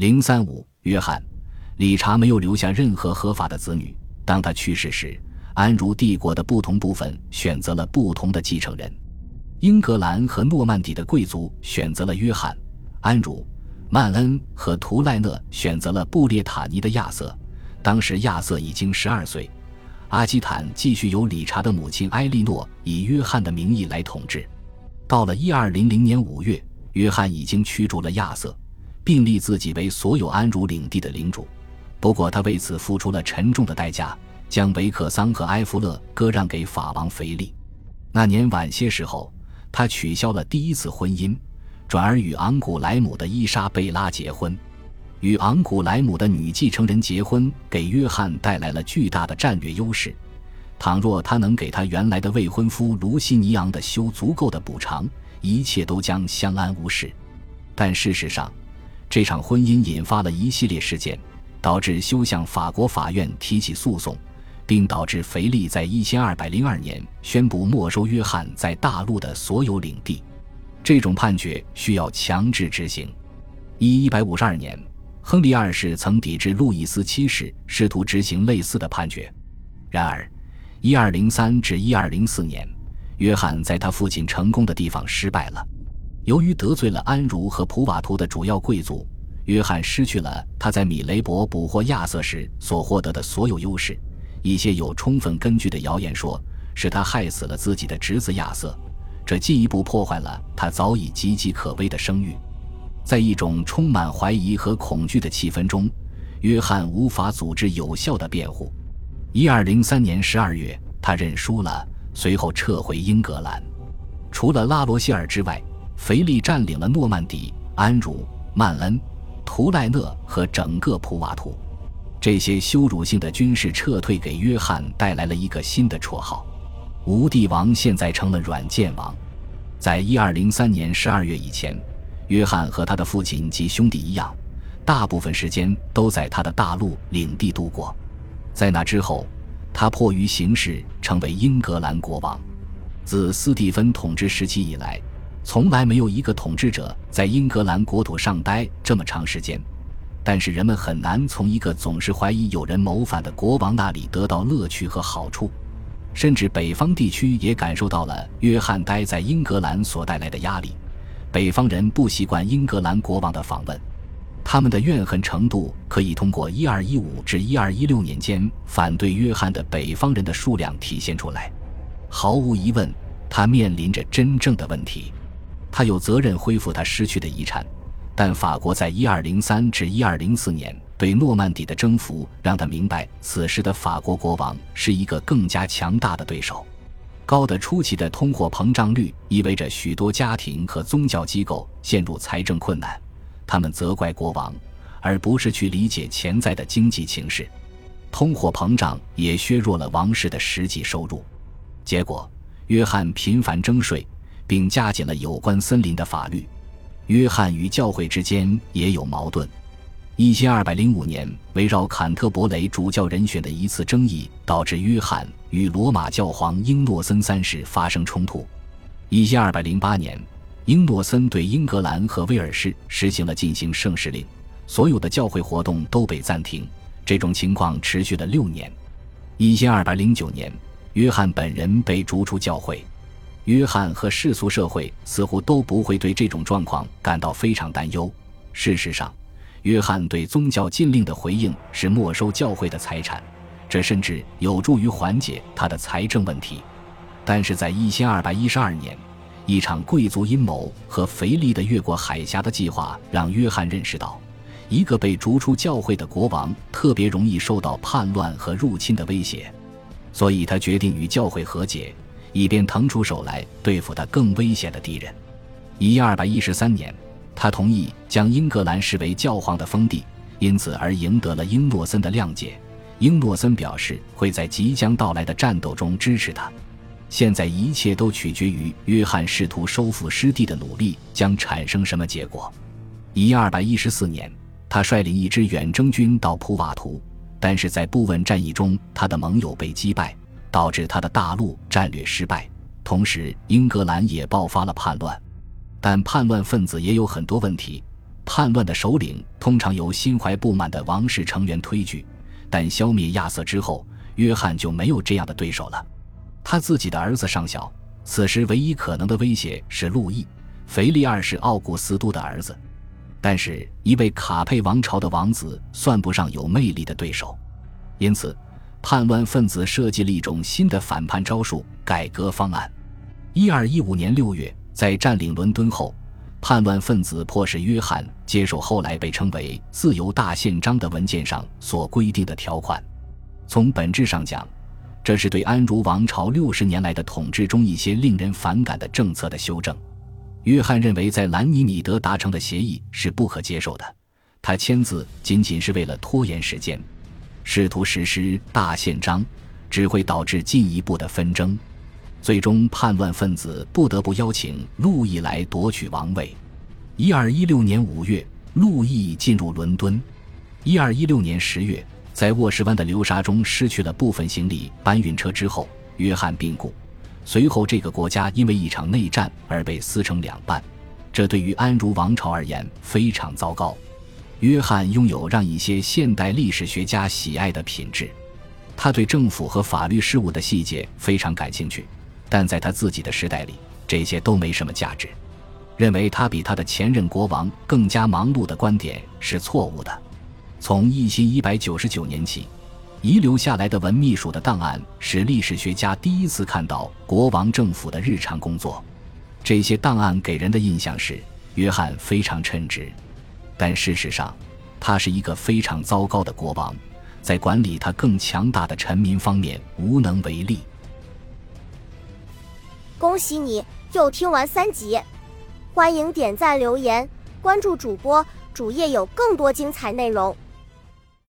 零三五，约翰，理查没有留下任何合法的子女。当他去世时，安茹帝国的不同部分选择了不同的继承人。英格兰和诺曼底的贵族选择了约翰、安茹、曼恩和图赖讷，选择了布列塔尼的亚瑟。当时亚瑟已经十二岁。阿基坦继续由理查的母亲埃莉诺以约翰的名义来统治。到了一二零零年五月，约翰已经驱逐了亚瑟。并立自己为所有安茹领地的领主，不过他为此付出了沉重的代价，将维克桑和埃弗勒割让给法王腓力。那年晚些时候，他取消了第一次婚姻，转而与昂古莱姆的伊莎贝拉结婚。与昂古莱姆的女继承人结婚，给约翰带来了巨大的战略优势。倘若他能给他原来的未婚夫卢西尼昂的修足够的补偿，一切都将相安无事。但事实上，这场婚姻引发了一系列事件，导致休向法国法院提起诉讼，并导致腓力在一千二百零二年宣布没收约翰在大陆的所有领地。这种判决需要强制执行。一一百五十二年，亨利二世曾抵制路易斯七世试图执行类似的判决。然而，一二零三至一二零四年，约翰在他父亲成功的地方失败了。由于得罪了安茹和普瓦图的主要贵族，约翰失去了他在米雷伯捕获亚瑟时所获得的所有优势。一些有充分根据的谣言说，是他害死了自己的侄子亚瑟，这进一步破坏了他早已岌岌可危的声誉。在一种充满怀疑和恐惧的气氛中，约翰无法组织有效的辩护。一二零三年十二月，他认输了，随后撤回英格兰。除了拉罗谢尔之外，腓力占领了诺曼底、安茹、曼恩、图赖讷和整个普瓦图。这些羞辱性的军事撤退给约翰带来了一个新的绰号——无帝王。现在成了软件王。在一二零三年十二月以前，约翰和他的父亲及兄弟一样，大部分时间都在他的大陆领地度过。在那之后，他迫于形势成为英格兰国王。自斯蒂芬统治时期以来。从来没有一个统治者在英格兰国土上待这么长时间，但是人们很难从一个总是怀疑有人谋反的国王那里得到乐趣和好处，甚至北方地区也感受到了约翰待在英格兰所带来的压力。北方人不习惯英格兰国王的访问，他们的怨恨程度可以通过1215至1216年间反对约翰的北方人的数量体现出来。毫无疑问，他面临着真正的问题。他有责任恢复他失去的遗产，但法国在一二零三至一二零四年对诺曼底的征服让他明白，此时的法国国王是一个更加强大的对手。高的出奇的通货膨胀率意味着许多家庭和宗教机构陷入财政困难，他们责怪国王，而不是去理解潜在的经济形势。通货膨胀也削弱了王室的实际收入，结果，约翰频繁征税。并加紧了有关森林的法律。约翰与教会之间也有矛盾。一千二百零五年，围绕坎特伯雷主教人选的一次争议，导致约翰与罗马教皇英诺森三世发生冲突。一千二百零八年，英诺森对英格兰和威尔士实行了进行圣使令，所有的教会活动都被暂停。这种情况持续了六年。一千二百零九年，约翰本人被逐出教会。约翰和世俗社会似乎都不会对这种状况感到非常担忧。事实上，约翰对宗教禁令的回应是没收教会的财产，这甚至有助于缓解他的财政问题。但是在一千二百一十二年，一场贵族阴谋和肥力的越过海峡的计划让约翰认识到，一个被逐出教会的国王特别容易受到叛乱和入侵的威胁，所以他决定与教会和解。以便腾出手来对付他更危险的敌人。一二百一十三年，他同意将英格兰视为教皇的封地，因此而赢得了英诺森的谅解。英诺森表示会在即将到来的战斗中支持他。现在一切都取决于约翰试图收复失地的努力将产生什么结果。一二百一十四年，他率领一支远征军到普瓦图，但是在布文战役中，他的盟友被击败。导致他的大陆战略失败，同时英格兰也爆发了叛乱，但叛乱分子也有很多问题。叛乱的首领通常由心怀不满的王室成员推举，但消灭亚瑟之后，约翰就没有这样的对手了。他自己的儿子尚小，此时唯一可能的威胁是路易·腓力二世奥古斯都的儿子，但是一位卡佩王朝的王子算不上有魅力的对手，因此叛乱分子设计了一种新的反叛招数——改革方案。一二一五年六月，在占领伦敦后，叛乱分子迫使约翰接受后来被称为“自由大宪章”的文件上所规定的条款。从本质上讲，这是对安茹王朝六十年来的统治中一些令人反感的政策的修正。约翰认为，在兰尼米德达成的协议是不可接受的。他签字仅仅是为了拖延时间，试图实施大宪章，只会导致进一步的纷争。最终，叛乱分子不得不邀请路易来夺取王位。一二一六年五月，路易进入伦敦。一二一六年十月。在沃什湾的流沙中失去了部分行李搬运车之后，约翰病故。随后，这个国家因为一场内战而被撕成两半，这对于安茹王朝而言非常糟糕。约翰拥有让一些现代历史学家喜爱的品质，他对政府和法律事务的细节非常感兴趣，但在他自己的时代里，这些都没什么价值。认为他比他的前任国王更加忙碌的观点是错误的。从一七一百九十九年起，遗留下来的文秘书的档案使历史学家第一次看到国王政府的日常工作。这些档案给人的印象是约翰非常称职，但事实上，他是一个非常糟糕的国王，在管理他更强大的臣民方面无能为力。恭喜你又听完三集，欢迎点赞、留言、关注主播，主页有更多精彩内容。